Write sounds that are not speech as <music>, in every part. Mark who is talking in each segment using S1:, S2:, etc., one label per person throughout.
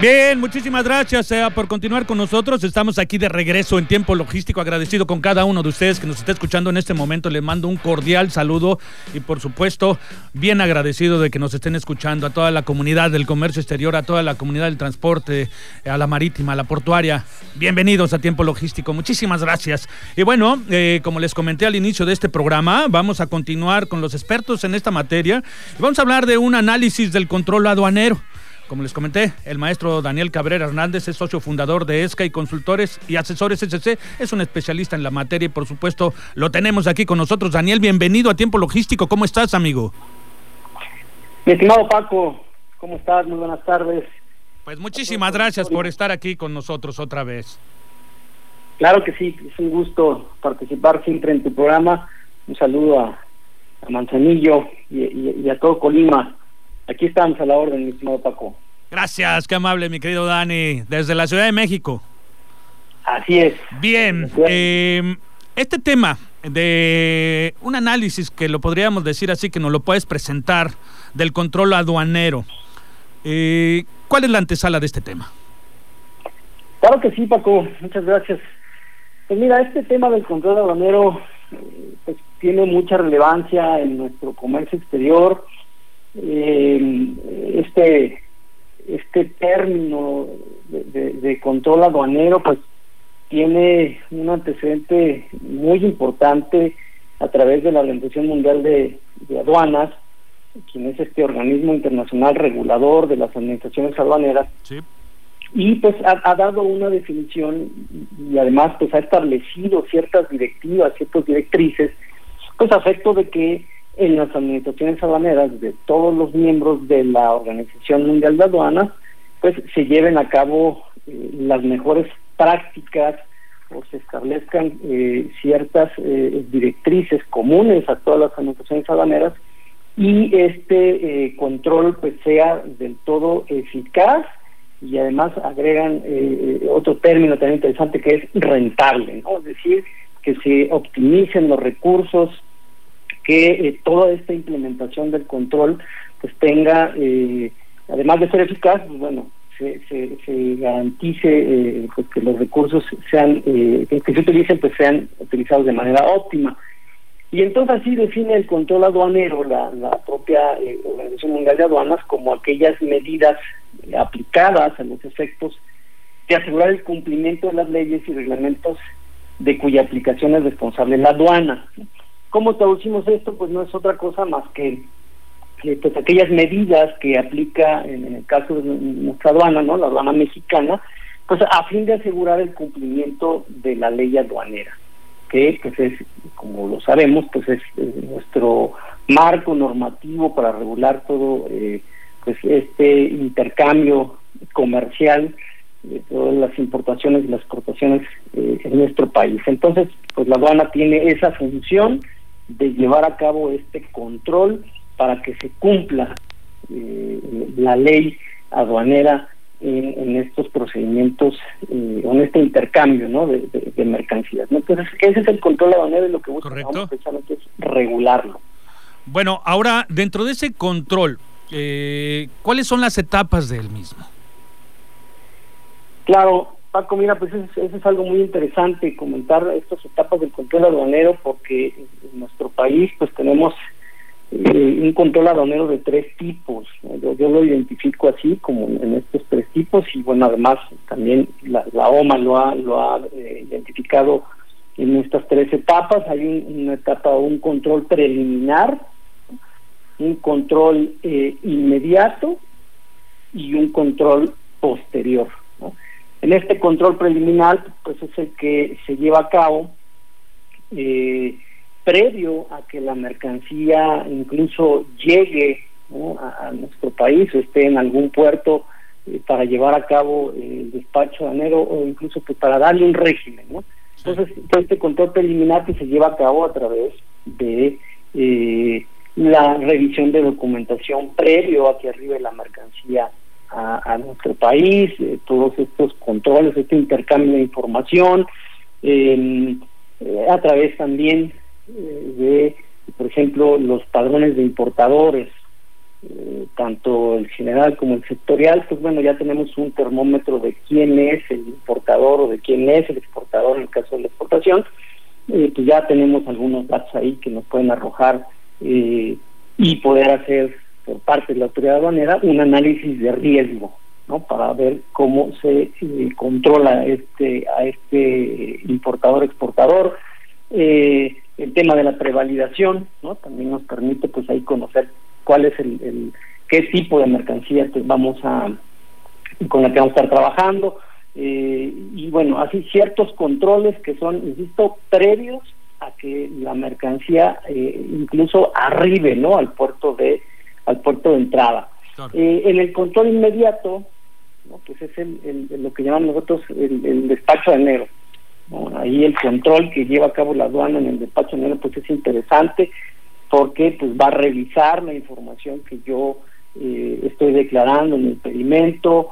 S1: Bien, muchísimas gracias sea, por continuar con nosotros. Estamos aquí de regreso en tiempo logístico, agradecido con cada uno de ustedes que nos está escuchando en este momento. Les mando un cordial saludo y por supuesto bien agradecido de que nos estén escuchando a toda la comunidad del comercio exterior, a toda la comunidad del transporte, a la marítima, a la portuaria. Bienvenidos a tiempo logístico, muchísimas gracias. Y bueno, eh, como les comenté al inicio de este programa, vamos a continuar con los expertos en esta materia vamos a hablar de un análisis del control aduanero. Como les comenté, el maestro Daniel Cabrera Hernández es socio fundador de ESCA y Consultores y Asesores SC. Es un especialista en la materia y por supuesto lo tenemos aquí con nosotros. Daniel, bienvenido a Tiempo Logístico. ¿Cómo estás, amigo?
S2: Mi estimado Paco, ¿cómo estás? Muy buenas tardes.
S1: Pues muchísimas gracias por estar aquí con nosotros otra vez.
S2: Claro que sí, es un gusto participar siempre en tu programa. Un saludo a, Manzanillo y a todo Colima Aquí estamos a la orden, mi estimado Paco.
S1: Gracias, qué amable, mi querido Dani, desde la Ciudad de México.
S2: Así es.
S1: Bien, eh, este tema de un análisis que lo podríamos decir así, que nos lo puedes presentar, del control aduanero. Eh, ¿Cuál es la antesala de este tema?
S2: Claro que sí, Paco, muchas gracias. Pues mira, este tema del control aduanero eh, pues, tiene mucha relevancia en nuestro comercio exterior eh, este este término de, control aduanero pues tiene un antecedente muy importante a través de la Organización Mundial de, Aduanas, quien es este organismo internacional regulador de las administraciones aduaneras. Y pues ha, ha, dado una definición y además pues ha establecido ciertas directivas, ciertas directrices, pues a efecto de que en las administraciones aduaneras de todos los miembros de la Organización Mundial de Aduanas, pues se lleven a cabo eh, las mejores prácticas o se establezcan eh, ciertas eh, directrices comunes a todas las administraciones aduaneras y este control pues sea del todo eficaz y además agregan otro término también interesante que es rentable, es decir, que se optimicen los recursos que eh, toda esta implementación del control pues tenga, eh, además de ser eficaz, pues bueno, se, se, garantice eh, pues que los recursos sean que, se utilicen pues sean utilizados de manera óptima. Y entonces así define el control aduanero la, propia Organización Mundial de Aduanas como aquellas medidas aplicadas a los efectos de asegurar el cumplimiento de las leyes y reglamentos de cuya aplicación es responsable la aduana. ¿Cómo traducimos esto? Pues no es otra cosa más que, pues aquellas medidas que aplica en, el caso de nuestra aduana, ¿no? La aduana mexicana, pues a fin de asegurar el cumplimiento de la ley aduanera, que pues es, como lo sabemos, pues es, nuestro marco normativo para regular todo eh, pues este intercambio comercial de todas las importaciones y las exportaciones eh, en nuestro país. Entonces, pues la aduana tiene esa función de llevar a cabo este control para que se cumpla eh, la ley aduanera en, estos procedimientos, eh, en este intercambio ¿no? de, mercancías. Entonces, ese es el control aduanero y lo que buscamos precisamente es regularlo.
S1: Bueno, ahora, dentro de ese control, eh, ¿cuáles son las etapas del mismo?
S2: Claro, Paco, mira, pues eso, es algo muy interesante, comentar estas etapas del control aduanero, porque en nuestro país pues tenemos eh, un control aduanero de tres tipos. Yo, lo identifico así, como en estos tres tipos, y bueno, además también la, OMA lo ha, lo ha eh, identificado en estas tres etapas. Hay una etapa, un control preliminar, un control eh, inmediato y un control posterior. En este control preliminar, pues es el que se lleva a cabo eh, previo a que la mercancía incluso llegue a, nuestro país o esté en algún puerto eh, para llevar a cabo el despacho aduanero o incluso pues, para darle un régimen. ¿no? Entonces, este control preliminar que se lleva a cabo a través de eh, la revisión de documentación previo a que arribe la mercancía a, nuestro país, eh, todos estos controles, este intercambio de información, em, eh, a través también eh, de, por ejemplo, los padrones de importadores, tanto el general como el sectorial, pues bueno, ya tenemos un termómetro de quién es el importador o de quién es el exportador en el caso de la exportación, pues ya tenemos algunos datos ahí que nos pueden arrojar y poder hacer parte de la autoridad aduanera un análisis de riesgo, ¿no? Para ver cómo se eh, controla este a este importador exportador. Eh, el tema de la prevalidación, ¿no? También nos permite pues ahí conocer cuál es el, qué tipo de mercancía pues, vamos a con la que vamos a estar trabajando eh, y bueno así ciertos controles que son insisto previos a que la mercancía incluso arribe no al puerto de al puerto de entrada. Eh, en el control inmediato, pues es el, lo que llamamos nosotros el, despacho de enero. Ahí el control que lleva a cabo la aduana en el despacho de enero pues es interesante porque pues va a revisar la información que yo eh, estoy declarando en el pedimento,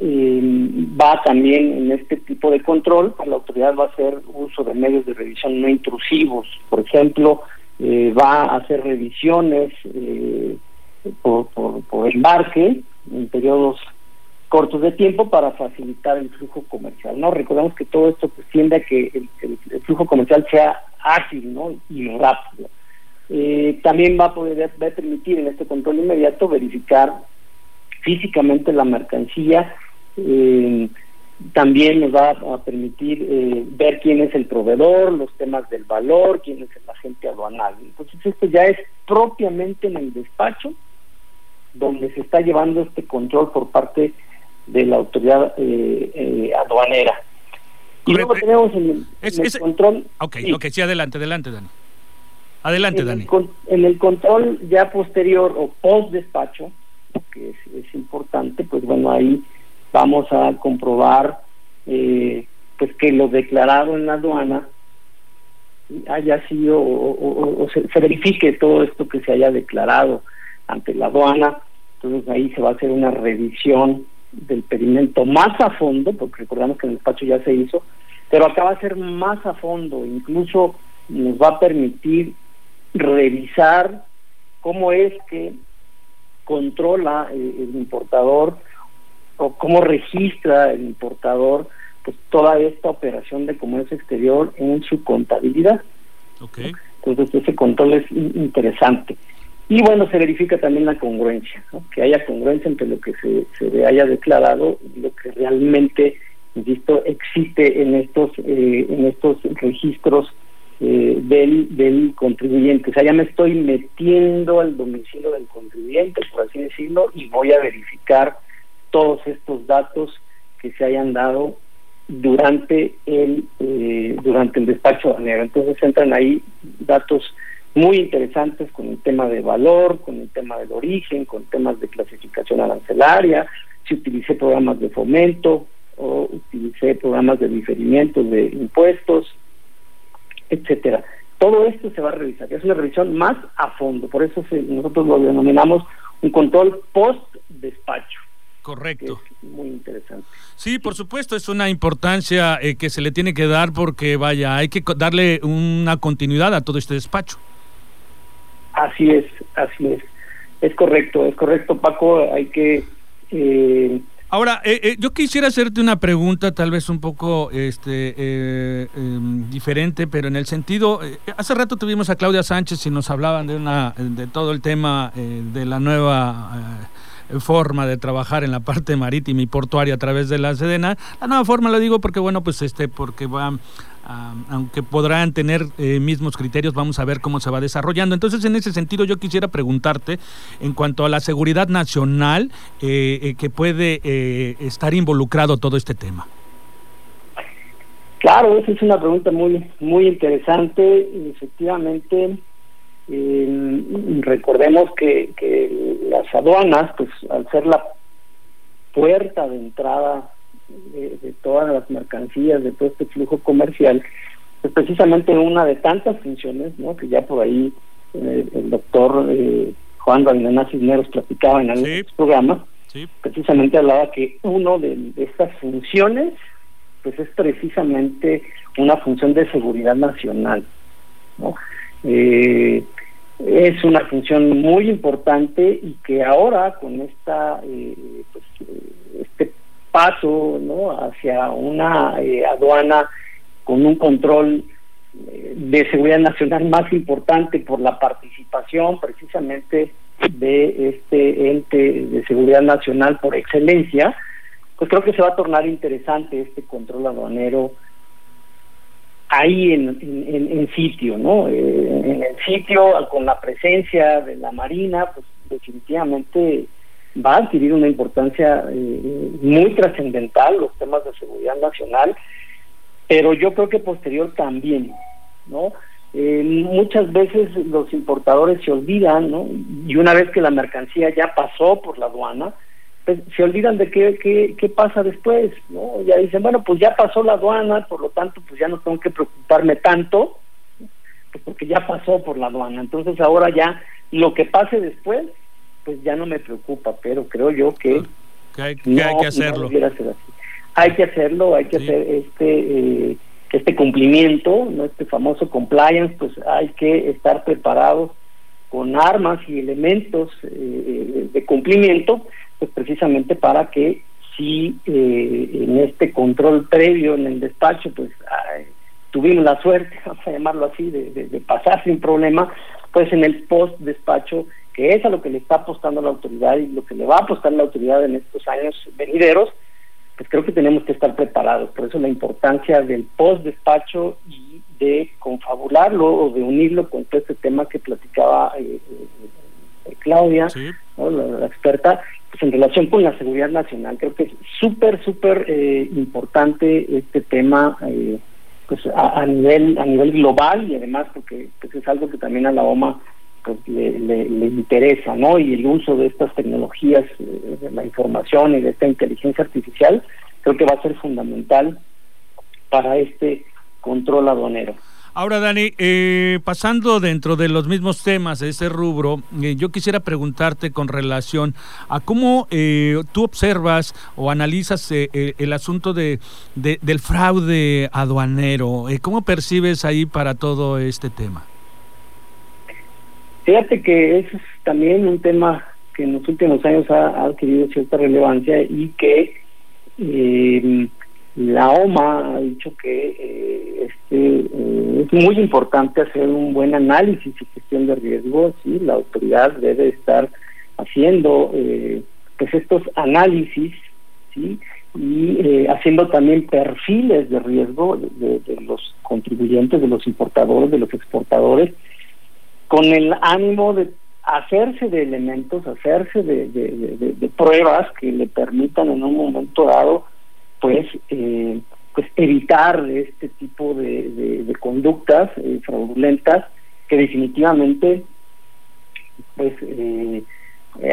S2: eh, va también en este tipo de control, la autoridad va a hacer uso de medios de revisión no intrusivos, por ejemplo, va a hacer revisiones eh, por, por, embarque en periodos cortos de tiempo para facilitar el flujo comercial. No recordemos que todo esto pues, tiende a que el, flujo comercial sea ágil ¿no? y rápido. Eh, también va a poder va permitir en este control inmediato verificar físicamente la mercancía. Eh, también nos va a permitir eh, ver quién es el proveedor, los temas del valor, quién es el agente aduanal. Entonces esto ya es propiamente en el despacho donde se está llevando este control por parte de la autoridad eh, eh, aduanera. Y luego tenemos en el, control...
S1: Ok, sí. ok, sí, adelante, adelante, Dani. Adelante,
S2: en
S1: Dani.
S2: El, en el control ya posterior o post despacho, que es, importante, pues bueno, ahí vamos a comprobar eh, pues que lo declarado en la aduana haya sido o, se, se, verifique todo esto que se haya declarado ante la aduana entonces ahí se va a hacer una revisión del pedimento más a fondo, porque recordamos que en el despacho ya se hizo, pero acá va a ser más a fondo, incluso nos va a permitir revisar cómo es que controla eh, el, importador o cómo registra el importador pues toda esta operación de comercio exterior en su contabilidad. Entonces ese control es interesante. Y bueno, se verifica también la congruencia, que haya congruencia entre lo que se, haya declarado y lo que realmente, insisto, existe en estos, eh, en estos registros eh, del, del contribuyente. O sea, ya me estoy metiendo al domicilio del contribuyente, por así decirlo, y voy a verificar todos estos datos que se hayan dado durante el eh, durante el despacho aduanero. Entonces entran ahí datos muy interesantes con el tema de valor, con el tema del origen, con temas de clasificación arancelaria, si utilicé programas de fomento o utilicé programas de diferimiento de impuestos, etcétera. Todo esto se va a revisar, es una revisión más a fondo, por eso nosotros lo denominamos un control post-despacho.
S1: Correcto.
S2: muy interesante.
S1: Sí, por supuesto, es una importancia eh, que se le tiene que dar porque, vaya, hay que darle una continuidad a todo este despacho.
S2: Así es, así es. Es correcto, es correcto, Paco. Hay que.
S1: Eh, Ahora, eh, eh, yo quisiera hacerte una pregunta, tal vez un poco este, em, diferente, pero en el sentido, hace rato tuvimos a Claudia Sánchez y nos hablaban de una, de todo el tema de la nueva forma de trabajar en la parte marítima y portuaria a través de la Sedena. La nueva forma lo digo porque bueno, pues este, porque va aunque podrán tener eh, mismos criterios, vamos a ver cómo se va desarrollando. Entonces, en ese sentido, yo quisiera preguntarte en cuanto a la seguridad nacional eh, eh, que puede estar involucrado todo este tema.
S2: Claro, esa es una pregunta muy muy interesante. Efectivamente, recordemos que, que las aduanas, pues al ser la puerta de entrada de, todas las mercancías, de todo este flujo comercial, es precisamente una de tantas funciones, ¿no? que ya por ahí eh, el doctor eh, Juan Ravinana Cisneros platicaba en algunos programas, precisamente hablaba que uno de, estas funciones pues es precisamente una función de seguridad nacional. ¿no? Eh, es una función muy importante y que ahora con esta eh, pues, este paso ¿no? hacia una eh, aduana con un control eh, de seguridad nacional más importante por la participación precisamente de este ente de seguridad nacional por excelencia, pues creo que se va a tornar interesante este control aduanero ahí en, en, sitio, ¿no? Eh, en el sitio, con la presencia de la Marina, pues definitivamente va a adquirir una importancia eh, muy trascendental los temas de seguridad nacional, pero yo creo que posterior también, ¿no? Eh, muchas veces los importadores se olvidan, ¿no? Y una vez que la mercancía ya pasó por la aduana, pues, se olvidan de qué, qué, qué pasa después, ¿no? Ya dicen, bueno, pues ya pasó la aduana, por lo tanto, pues ya no tengo que preocuparme tanto, pues porque ya pasó por la aduana. Entonces ahora ya lo que pase después, pues ya no me preocupa, pero creo yo que,
S1: hay, que hay que hacerlo.
S2: Hay que hacerlo, hay que hacer este eh, este cumplimiento, no este famoso compliance, pues hay que estar preparados con armas y elementos eh, de cumplimiento pues precisamente para que si eh, en este control previo en el despacho, pues tuvimos la suerte, <laughs> vamos a llamarlo así, de, pasar sin problema, pues en el post despacho, que es a lo que le está apostando la autoridad y lo que le va a apostar la autoridad en estos años venideros, pues creo que tenemos que estar preparados. Por eso la importancia del post despacho y de confabularlo o de unirlo con todo este tema que platicaba eh, Claudia, la, experta, pues, en relación con la seguridad nacional. Creo que es súper, súper eh, importante este tema eh, pues a, nivel a nivel global y además porque pues, es algo que también a la OMA pues le, le, interesa, ¿no? Y el uso de estas tecnologías, eh, de la información y de esta inteligencia artificial, creo que va a ser fundamental para este control aduanero.
S1: Ahora, Dani, eh, pasando dentro de los mismos temas de ese rubro, eh, yo quisiera preguntarte con relación a cómo eh, tú observas o analizas el asunto de, del fraude aduanero. ¿Cómo percibes ahí para todo este tema?
S2: Fíjate que es también un tema que en los últimos años ha, adquirido cierta relevancia y que la OMA ha dicho que este, es muy importante hacer un buen análisis y gestión de riesgos y la autoridad debe estar haciendo eh, pues estos análisis y eh, haciendo también perfiles de riesgo de, los contribuyentes, de los importadores, de los exportadores, con el ánimo de hacerse de elementos, hacerse de pruebas que le permitan en un momento dado pues eh, pues evitar este tipo de, de, conductas eh, fraudulentas que definitivamente pues eh,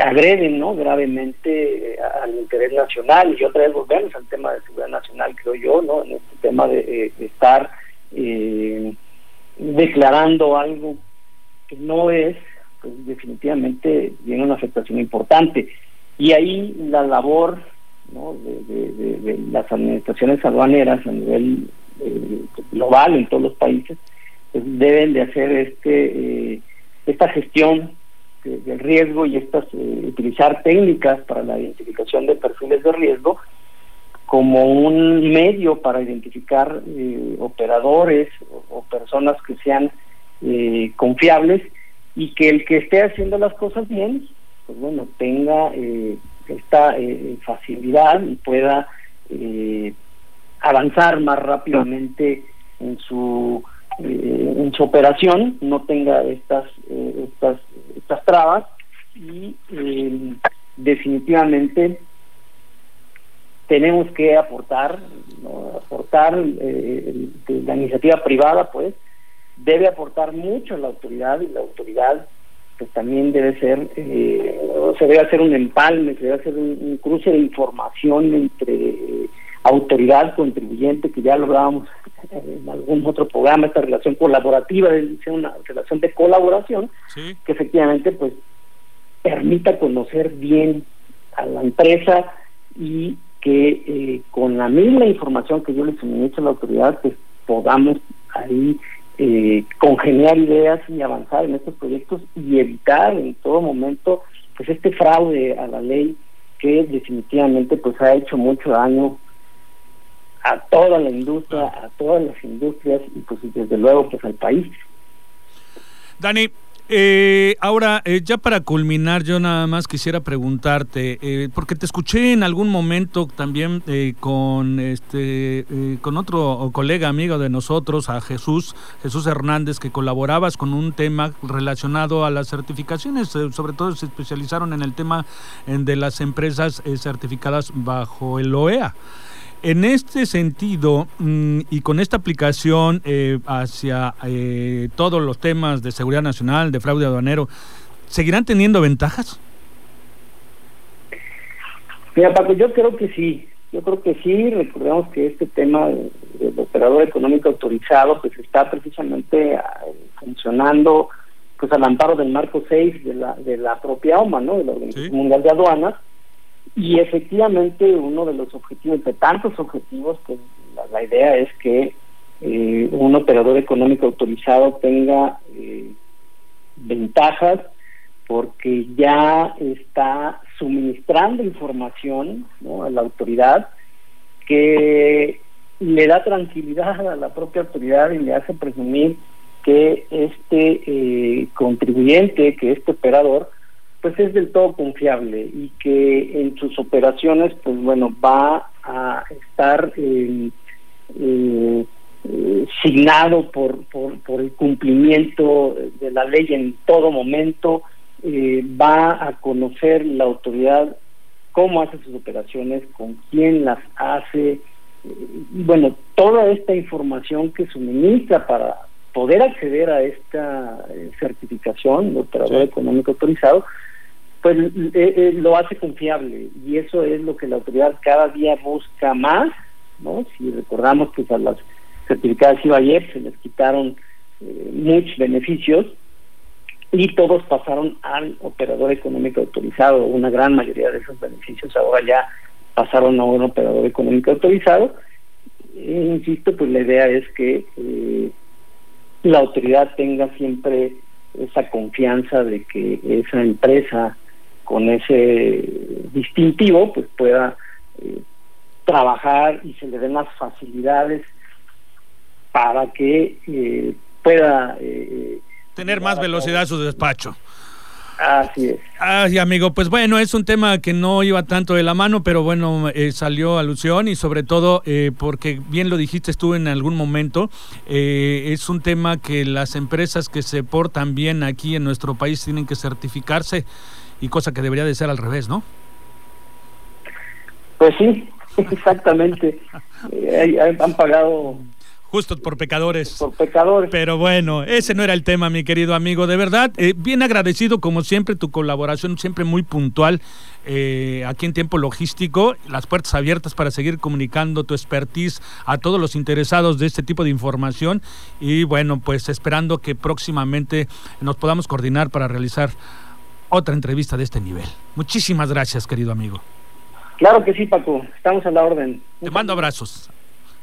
S2: agreden no gravemente al interés nacional. Y otra vez volvemos al tema de seguridad nacional creo yo no en este tema de, estar declarando algo que no es pues definitivamente tiene una afectación importante. Y ahí la labor de, las administraciones aduaneras a nivel eh, global en todos los países pues deben de hacer este eh, esta gestión del riesgo y estas eh, utilizar técnicas para la identificación de perfiles de riesgo como un medio para identificar operadores o, personas que sean confiables y que el que esté haciendo las cosas bien pues bueno tenga esta eh, facilidad y pueda eh, avanzar más rápidamente en su eh, en su operación no tenga estas estas estas trabas y definitivamente tenemos que aportar aportar la iniciativa privada pues debe aportar mucho a la autoridad y la autoridad pues también debe ser, eh, se debe hacer un empalme, se debe hacer un, cruce de información entre autoridad, contribuyente, que ya lográbamos en algún otro programa, esta relación colaborativa, debe ser una relación de colaboración, que efectivamente pues permita conocer bien a la empresa y que eh, con la misma información que yo le suministro a la autoridad, pues podamos ahí eh, congeniar ideas y avanzar en estos proyectos y evitar en todo momento pues este fraude a la ley que definitivamente pues ha hecho mucho daño a toda la industria, a todas las industrias y pues desde luego pues al país.
S1: Dani, eh, ahora, eh, ya para culminar, yo nada más quisiera preguntarte, eh, porque te escuché en algún momento también eh, con este con otro colega amigo de nosotros, a Jesús, Jesús Hernández, que colaborabas con un tema relacionado a las certificaciones, sobre todo se especializaron en el tema de las empresas certificadas bajo el OEA. En este sentido, mm, y con esta aplicación eh, hacia eh, todos los temas de seguridad nacional, de fraude aduanero, ¿seguirán teniendo ventajas?
S2: Mira, Paco, yo creo que sí. Yo creo que sí. Recordemos que este tema del operador económico autorizado pues está precisamente ah, funcionando pues al amparo del marco 6 de la, de la propia OMA, ¿no? De la Organización Mundial de Aduanas y efectivamente uno de los objetivos, de tantos objetivos, pues la, idea es que eh, un operador económico autorizado tenga eh, ventajas porque ya está suministrando información a la autoridad que le da tranquilidad a la propia autoridad y le hace presumir que este eh, contribuyente, que este operador, pues es del todo confiable y que en sus operaciones, pues bueno, va a estar eh, eh, eh, signado por, por, el cumplimiento de la ley en todo momento, va a conocer la autoridad cómo hace sus operaciones, con quién las hace, y bueno, toda esta información que suministra para poder acceder a esta certificación de operador económico autorizado, pues eh, eh, lo hace confiable y eso es lo que la autoridad cada día busca más, ¿no? Si recordamos que a las certificadas ayer se les quitaron eh, muchos beneficios y todos pasaron al operador económico autorizado, una gran mayoría de esos beneficios ahora ya pasaron a un operador económico autorizado. E, insisto, pues la idea es que la autoridad tenga siempre esa confianza de que esa empresa con ese distintivo pues pueda eh, trabajar y se le den las facilidades para que eh, pueda eh,
S1: tener más velocidad a su despacho.
S2: Así es.
S1: Ay, amigo, pues bueno, es un tema que no iba tanto de la mano, pero bueno, salió alusión y sobre todo porque bien lo dijiste tú en algún momento, es un tema que las empresas que se portan bien aquí en nuestro país tienen que certificarse y cosa que debería de ser al revés, ¿no?
S2: Pues sí, <laughs> exactamente. Eh, han pagado
S1: justo por pecadores.
S2: Por pecadores.
S1: Pero bueno, ese no era el tema, mi querido amigo. De verdad, eh, bien agradecido como siempre tu colaboración, siempre muy puntual eh, aquí en tiempo logístico. Las puertas abiertas para seguir comunicando tu expertise a todos los interesados de este tipo de información. Y bueno, pues esperando que próximamente nos podamos coordinar para realizar otra entrevista de este nivel. Muchísimas gracias, querido amigo.
S2: Claro que sí, Paco. Estamos a la orden.
S1: Te mando abrazos.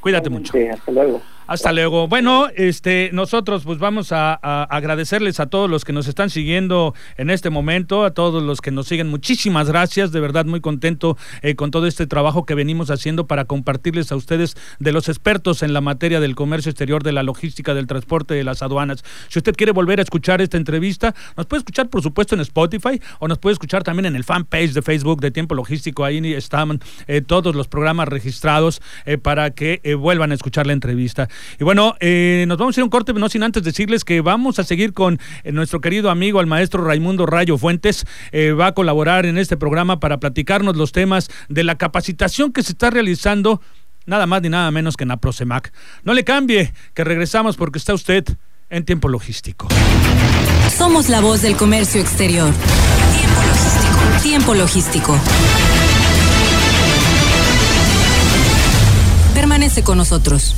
S1: Cuídate mucho.
S2: Hasta luego.
S1: Hasta luego. Bueno, este, nosotros pues vamos a, agradecerles a todos los que nos están siguiendo en este momento, a todos los que nos siguen. Muchísimas gracias, de verdad muy contento eh, con todo este trabajo que venimos haciendo para compartirles a ustedes de los expertos en la materia del comercio exterior, de la logística, del transporte, de las aduanas. Si usted quiere volver a escuchar esta entrevista, nos puede escuchar por supuesto en Spotify o nos puede escuchar también en el fanpage de Facebook de Tiempo Logístico. Ahí están eh, todos los programas registrados eh, para que vuelvan a escuchar la entrevista. Y bueno, eh, nos vamos a ir a un corte, no sin antes decirles que vamos a seguir con eh, nuestro querido amigo, el maestro Raimundo Rayo Fuentes. Eh, va a colaborar en este programa para platicarnos los temas de la capacitación que se está realizando, nada más ni nada menos que en la. No le cambie, que regresamos porque está usted en tiempo logístico.
S3: Somos la voz del comercio exterior. Tiempo logístico. Tiempo logístico. Permanece con nosotros.